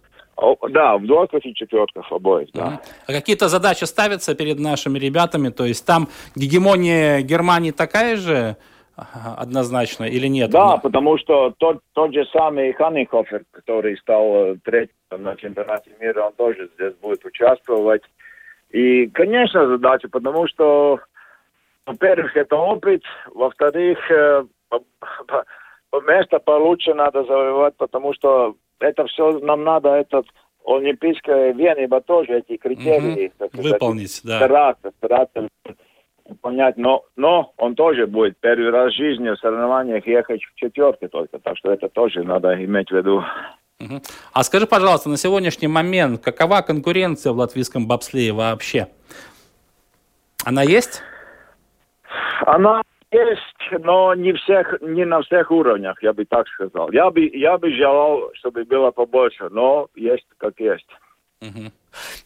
Да, в двойках и четверках обоих, да. А какие-то задачи ставятся перед нашими ребятами? То есть там гегемония Германии такая же однозначно или нет? Да, Но... потому что тот, тот же самый Ханнихофер, который стал третьим на чемпионате мира, он тоже здесь будет участвовать. И, конечно, задача, потому что во-первых, это опыт, во-вторых, э, место получше надо завоевать, потому что это все нам надо, этот олимпийская Венеба тоже эти критерии. Угу. Выполнить, да. Стараться, стараться понять, но, но он тоже будет первый раз в жизни в соревнованиях ехать в четверке только, так что это тоже надо иметь в виду. Угу. А скажи, пожалуйста, на сегодняшний момент какова конкуренция в латвийском бобслее вообще? Она есть? Она есть, но не всех, не на всех уровнях, я бы так сказал. Я бы, я бы желал, чтобы было побольше, но есть как есть. Угу.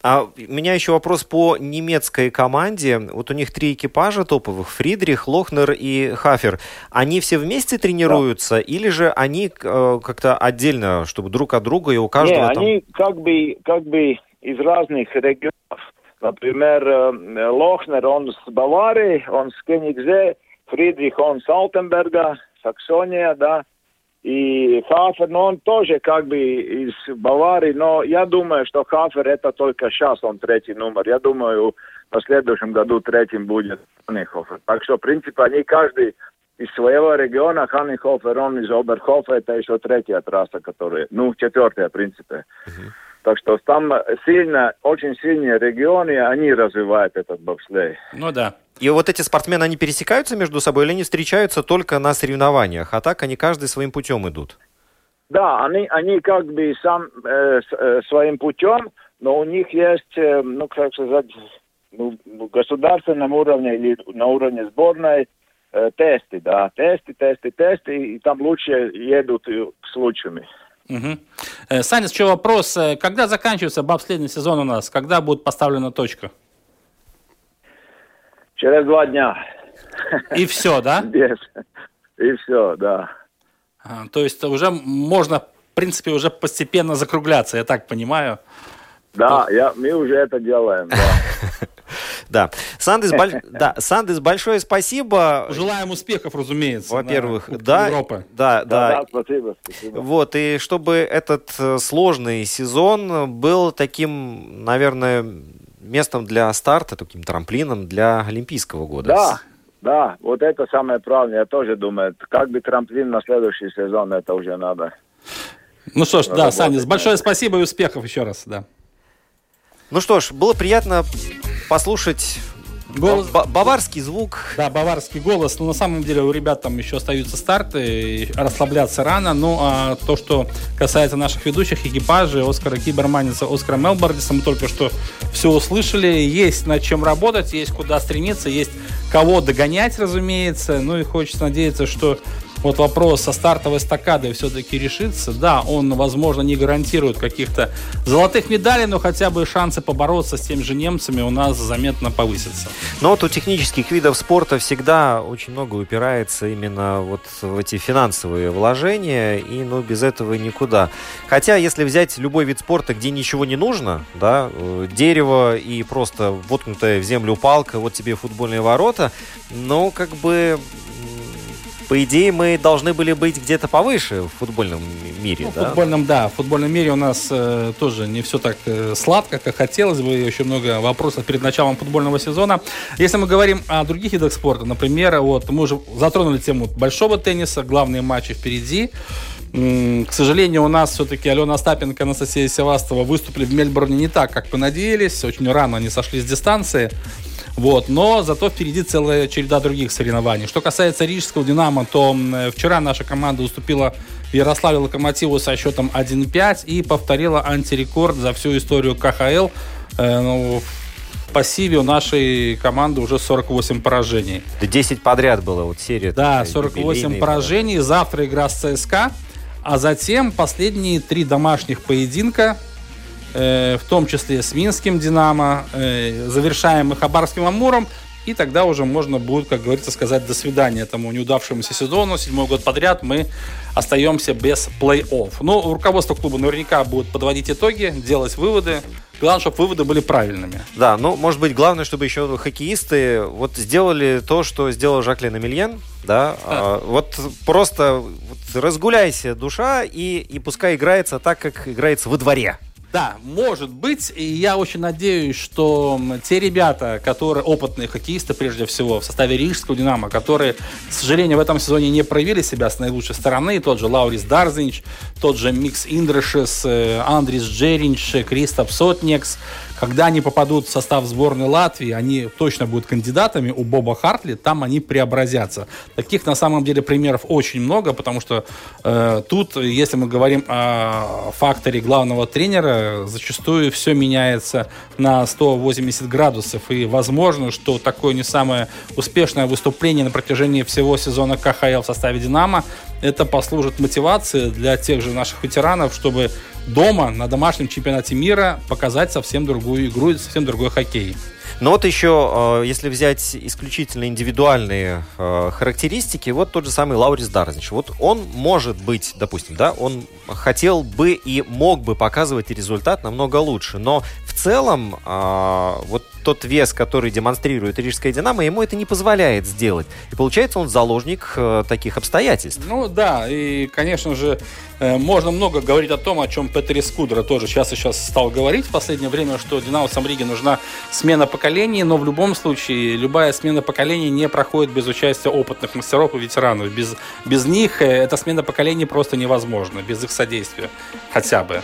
А у меня еще вопрос по немецкой команде. Вот у них три экипажа топовых: Фридрих, Лохнер и Хафер. Они все вместе тренируются, да. или же они э, как-то отдельно, чтобы друг от друга и у каждого Не, там... они как бы, как бы из разных регионов. Например, э, Лохнер, он с Баварии, он с Кенигзе, Фридрих, он с Алтенберга, Саксония, да, и Хафер, ну он тоже как бы из Баварии, но я думаю, что Хафер это только сейчас он третий номер. Я думаю, в следующем году третьим будет Ханихофер. Так что, в принципе, они каждый из своего региона, Ханихофер, он из Оберхофа, это еще третья трасса, которая, ну, четвертая, в принципе. Uh-huh. Так что там сильно, очень сильные регионы, они развивают этот бобслей. Ну да. И вот эти спортсмены, они пересекаются между собой или они встречаются только на соревнованиях, а так они каждый своим путем идут? Да, они, они как бы сам э, э, своим путем, но у них есть, э, ну, как сказать, ну, государственном уровне или на уровне сборной э, тесты, да, тесты, тесты, тесты, и там лучше едут с лучшими. Угу. Саня, еще вопрос. Э, когда заканчивается бобследный сезон у нас? Когда будет поставлена точка? Через два дня. И все, да? Без. И все, да. А, то есть уже можно, в принципе, уже постепенно закругляться, я так понимаю. Да, я, мы уже это делаем, да. Да. Сандес, боль... да. Сандес, большое спасибо. Желаем успехов, разумеется. Во-первых, да. Европы. Да, да. Да, спасибо, спасибо. Вот, и чтобы этот э, сложный сезон был таким, наверное, местом для старта, таким трамплином для Олимпийского года. Да, да, вот это самое правильное, я тоже думаю. Как бы трамплин на следующий сезон, это уже надо. Ну что ж, да, Саня, большое спасибо и успехов еще раз, да. Ну что ж, было приятно послушать Голос... Баварский звук. Да, баварский голос. Но на самом деле у ребят там еще остаются старты, расслабляться рано. Ну, а то, что касается наших ведущих экипажей, Оскара Киберманица, Оскара Мелбордиса, мы только что все услышали. Есть над чем работать, есть куда стремиться, есть кого догонять, разумеется. Ну и хочется надеяться, что вот вопрос со стартовой эстакадой все-таки решится. Да, он, возможно, не гарантирует каких-то золотых медалей, но хотя бы шансы побороться с теми же немцами у нас заметно повысятся. Но вот у технических видов спорта всегда очень много упирается именно вот в эти финансовые вложения, и ну без этого никуда. Хотя, если взять любой вид спорта, где ничего не нужно, да, э, дерево и просто воткнутая в землю палка, вот тебе футбольные ворота, ну, как бы по идее, мы должны были быть где-то повыше в футбольном мире, ну, да? В футбольном, да. В футбольном мире у нас э, тоже не все так э, сладко, как хотелось бы. Еще много вопросов перед началом футбольного сезона. Если мы говорим о других видах спорта, например, вот мы уже затронули тему большого тенниса, главные матчи впереди. К сожалению, у нас все-таки Алена Остапенко и Анастасия Севастова выступили в Мельбурне не так, как мы надеялись. Очень рано они сошли с дистанции. Вот, но зато впереди целая череда других соревнований. Что касается рижского «Динамо», то вчера наша команда уступила в Ярославе «Локомотиву» со счетом 1-5 и повторила антирекорд за всю историю КХЛ. Э, ну, в пассиве у нашей команды уже 48 поражений. Да 10 подряд было вот серия. Да, 48 поражений. Завтра игра с ЦСКА. А затем последние три домашних поединка Э, в том числе с Минским «Динамо», э, завершаем и Хабарским «Амуром», и тогда уже можно будет, как говорится, сказать до свидания этому неудавшемуся сезону. Седьмой год подряд мы остаемся без плей-офф. Но руководство клуба наверняка будет подводить итоги, делать выводы. Главное, чтобы выводы были правильными. Да, ну, может быть, главное, чтобы еще хоккеисты вот сделали то, что сделал Жаклин Эмильен, да, а, вот просто вот разгуляйся, душа, и, и пускай играется так, как играется во дворе. Да, может быть. И я очень надеюсь, что те ребята, которые опытные хоккеисты, прежде всего, в составе Рижского «Динамо», которые, к сожалению, в этом сезоне не проявили себя с наилучшей стороны, тот же Лаурис Дарзиньш, тот же Микс Индрашис, э, Андрис Джериньш, Кристап Сотниекс, когда они попадут в состав сборной Латвии, они точно будут кандидатами у Боба Хартли, там они преобразятся. Таких на самом деле примеров очень много, потому что э, тут, если мы говорим о факторе главного тренера, зачастую все меняется на 180 градусов. И возможно, что такое не самое успешное выступление на протяжении всего сезона КХЛ в составе «Динамо» это послужит мотивацией для тех же наших ветеранов, чтобы дома на домашнем чемпионате мира показать совсем другую игру и совсем другой хоккей. Но вот еще, э, если взять исключительно индивидуальные э, характеристики, вот тот же самый Лаурис Дарзнич. Вот он может быть, допустим, да, он хотел бы и мог бы показывать результат намного лучше. Но в целом, э, вот тот вес, который демонстрирует Рижская Динамо, ему это не позволяет сделать. И получается, он заложник э, таких обстоятельств. Ну да, и, конечно же, э, можно много говорить о том, о чем Петри Скудера тоже сейчас и сейчас стал говорить в последнее время, что Динамо Самриге нужна смена поколений, но в любом случае любая смена поколений не проходит без участия опытных мастеров и ветеранов. Без, без них э, эта смена поколений просто невозможна, без их содействия хотя бы.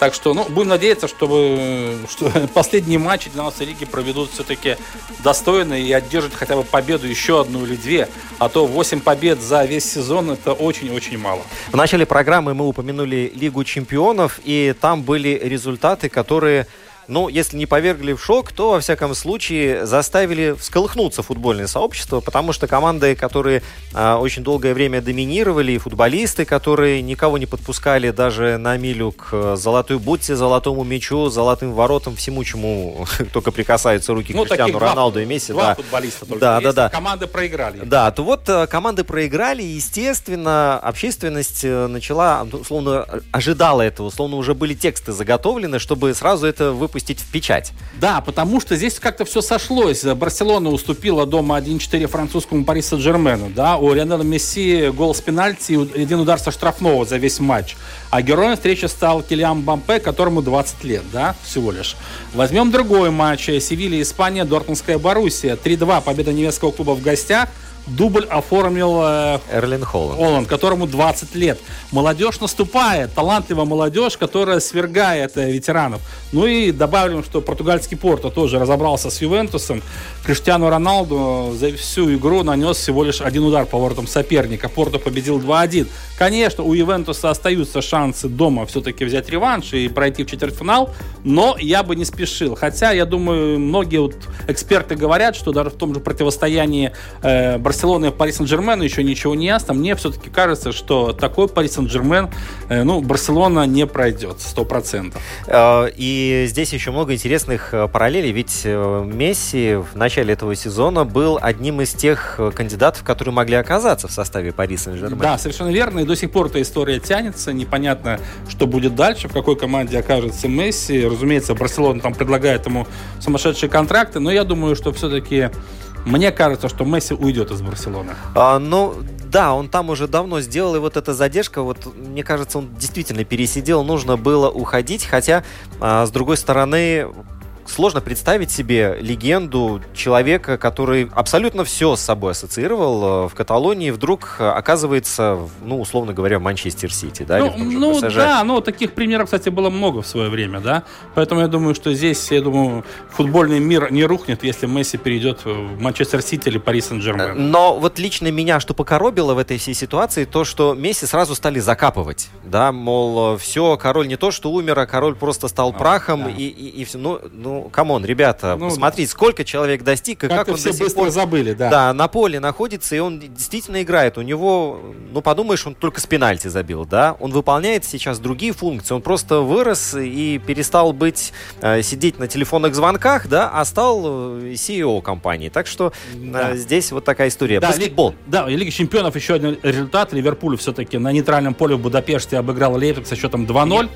Так что, ну, будем надеяться, чтобы что последние матчи 12 лиги проведут все-таки достойно и одержат хотя бы победу еще одну или две. А то 8 побед за весь сезон это очень-очень мало. В начале программы мы упомянули Лигу чемпионов, и там были результаты, которые ну, если не повергли в шок, то, во всяком случае, заставили всколыхнуться футбольное сообщество, потому что команды, которые а, очень долгое время доминировали, и футболисты, которые никого не подпускали даже на милю к э, золотой будте, золотому мячу, золотым воротам, всему, чему только прикасаются руки ну, Криштиану Роналду и Месси. Два да. футболиста только да, да, да. Команды проиграли. Да, то вот э, команды проиграли, и, естественно, общественность э, начала, условно, ожидала этого, условно, уже были тексты заготовлены, чтобы сразу это выпустить выпустить в печать. Да, потому что здесь как-то все сошлось. Барселона уступила дома 1-4 французскому Пари Сен-Жермену. Да? У Лионела Месси гол с пенальти и один удар со штрафного за весь матч. А героем встречи стал Килиан Бампе, которому 20 лет, да, всего лишь. Возьмем другой матч. Севилья, Испания, Дортмундская Боруссия. 3-2, победа немецкого клуба в гостях – дубль оформил э, Эрлин Холланд. Холланд, которому 20 лет. Молодежь наступает, талантливая молодежь, которая свергает э, ветеранов. Ну и добавим, что португальский Порто тоже разобрался с Ювентусом. Криштиану Роналду за всю игру нанес всего лишь один удар по воротам соперника. Порто победил 2-1. Конечно, у Ювентуса остаются шансы дома все-таки взять реванш и пройти в четвертьфинал, но я бы не спешил. Хотя, я думаю, многие вот эксперты говорят, что даже в том же противостоянии э, Барселоны и Пари Сен-Жермен еще ничего не ясно. Мне все-таки кажется, что такой Пари Сен-Жермен, э, ну, Барселона не пройдет, 100%. Э, и здесь еще много интересных э, параллелей, ведь Месси в начале этого сезона был одним из тех кандидатов, которые могли оказаться в составе Пари Сен-Жермен. Да, совершенно верно, и до сих пор эта история тянется, непонятно, что будет дальше, в какой команде окажется Месси. Разумеется, Барселона там предлагает ему сумасшедшие контракты, но я думаю, что все-таки мне кажется, что Месси уйдет из Барселоны. А, ну, да, он там уже давно сделал, и вот эта задержка, вот мне кажется, он действительно пересидел, нужно было уходить, хотя, а, с другой стороны, сложно представить себе легенду человека, который абсолютно все с собой ассоциировал э, в Каталонии, вдруг оказывается, ну, условно говоря, в Манчестер Сити, да? Ну, ну да, ну, таких примеров, кстати, было много в свое время, да? Поэтому я думаю, что здесь, я думаю, футбольный мир не рухнет, если Месси перейдет в Манчестер Сити или Пари Сен-Жермен. Но вот лично меня что покоробило в этой всей ситуации, то, что Месси сразу стали закапывать, да, мол, все, король не то, что умер, а король просто стал а, прахом, да. и, и, и все, ну, ну, come on, ребята, ну, посмотрите, сколько человек достиг, и как, он все до быстро пор... забыли, да. Да, на поле находится, и он действительно играет. У него, ну, подумаешь, он только с пенальти забил, да? Он выполняет сейчас другие функции. Он просто вырос и перестал быть, э, сидеть на телефонных звонках, да, а стал э, CEO компании. Так что э, да. здесь вот такая история. Да, Баскетбол. Ли, да, и Лига Чемпионов еще один результат. Ливерпуль все-таки на нейтральном поле в Будапеште обыграл Лейпциг со счетом 2-0.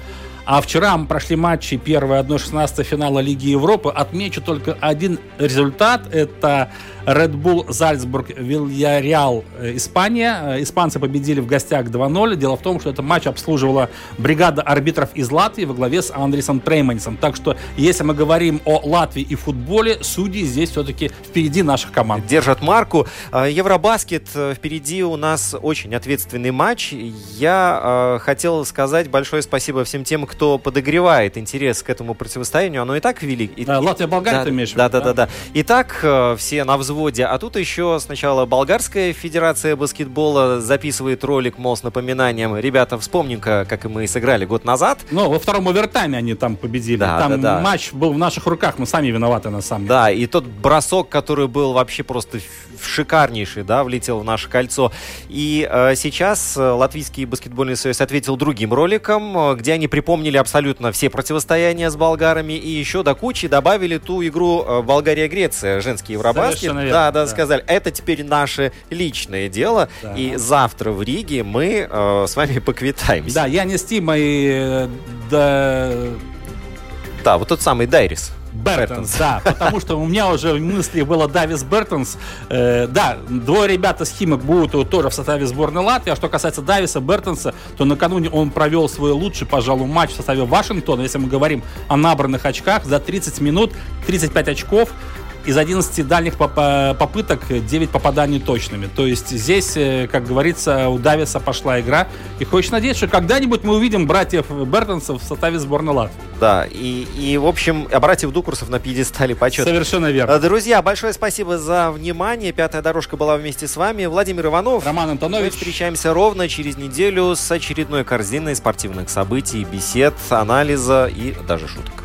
А вчера мы прошли матчи 1-1-16 финала Лиги Европы. Отмечу только один результат. Это Red Bull Зальцбург Вильяреал э, Испания. Э, испанцы победили в гостях 2-0. Дело в том, что этот матч обслуживала бригада арбитров из Латвии во главе с Андресом Трейманисом. Так что, если мы говорим о Латвии и футболе, судьи здесь все-таки впереди наших команд. Держат марку. А, Евробаскет э, впереди у нас очень ответственный матч. Я хотел сказать большое спасибо всем тем, кто подогревает интерес к этому противостоянию. Оно и так велик. Да, Латвия-Болгария да, ты имеешь да, да, да, да. Итак, э, все на взводе. А тут еще сначала Болгарская Федерация баскетбола записывает ролик, мол, с напоминанием. Ребята, вспомним-ка, как и мы сыграли год назад. Ну, во втором овертайме они там победили. Да, там да, да. матч был в наших руках, мы сами виноваты на самом деле. Да, и тот бросок, который был вообще просто шикарнейший, да, влетел в наше кольцо. И э, сейчас э, Латвийский баскетбольный союз ответил другим роликом, э, где они припомнили абсолютно все противостояния с болгарами и еще до кучи добавили ту игру э, Болгария-Греция, женский Евробаскет. Да, да, да, сказали, это теперь наше личное дело, да. и завтра в Риге мы э, с вами поквитаемся. Да, я не Стима и... Э, да... да, вот тот самый Дайрис. Бертонс, да, потому что у меня уже в мысли было Давис Бертонс. Э, да, двое ребята с Химок будут тоже в составе сборной Латвии. А что касается Дависа Бертонса, то накануне он провел свой лучший, пожалуй, матч в составе Вашингтона. Если мы говорим о набранных очках, за 30 минут 35 очков из 11 дальних попыток 9 попаданий точными. То есть здесь, э, как говорится, у Дависа пошла игра. И хочешь надеяться, что когда-нибудь мы увидим братьев Бертонсов в составе сборной Латвии. Да, и, и в общем, а братьев Дукурсов на пьедестале почет. Совершенно верно. Э, друзья, большое спасибо за внимание. Пятая дорожка была вместе с вами. Владимир Иванов. Роман Антонович. Мы встречаемся ровно через неделю с очередной корзиной спортивных событий, бесед, анализа и даже шуток.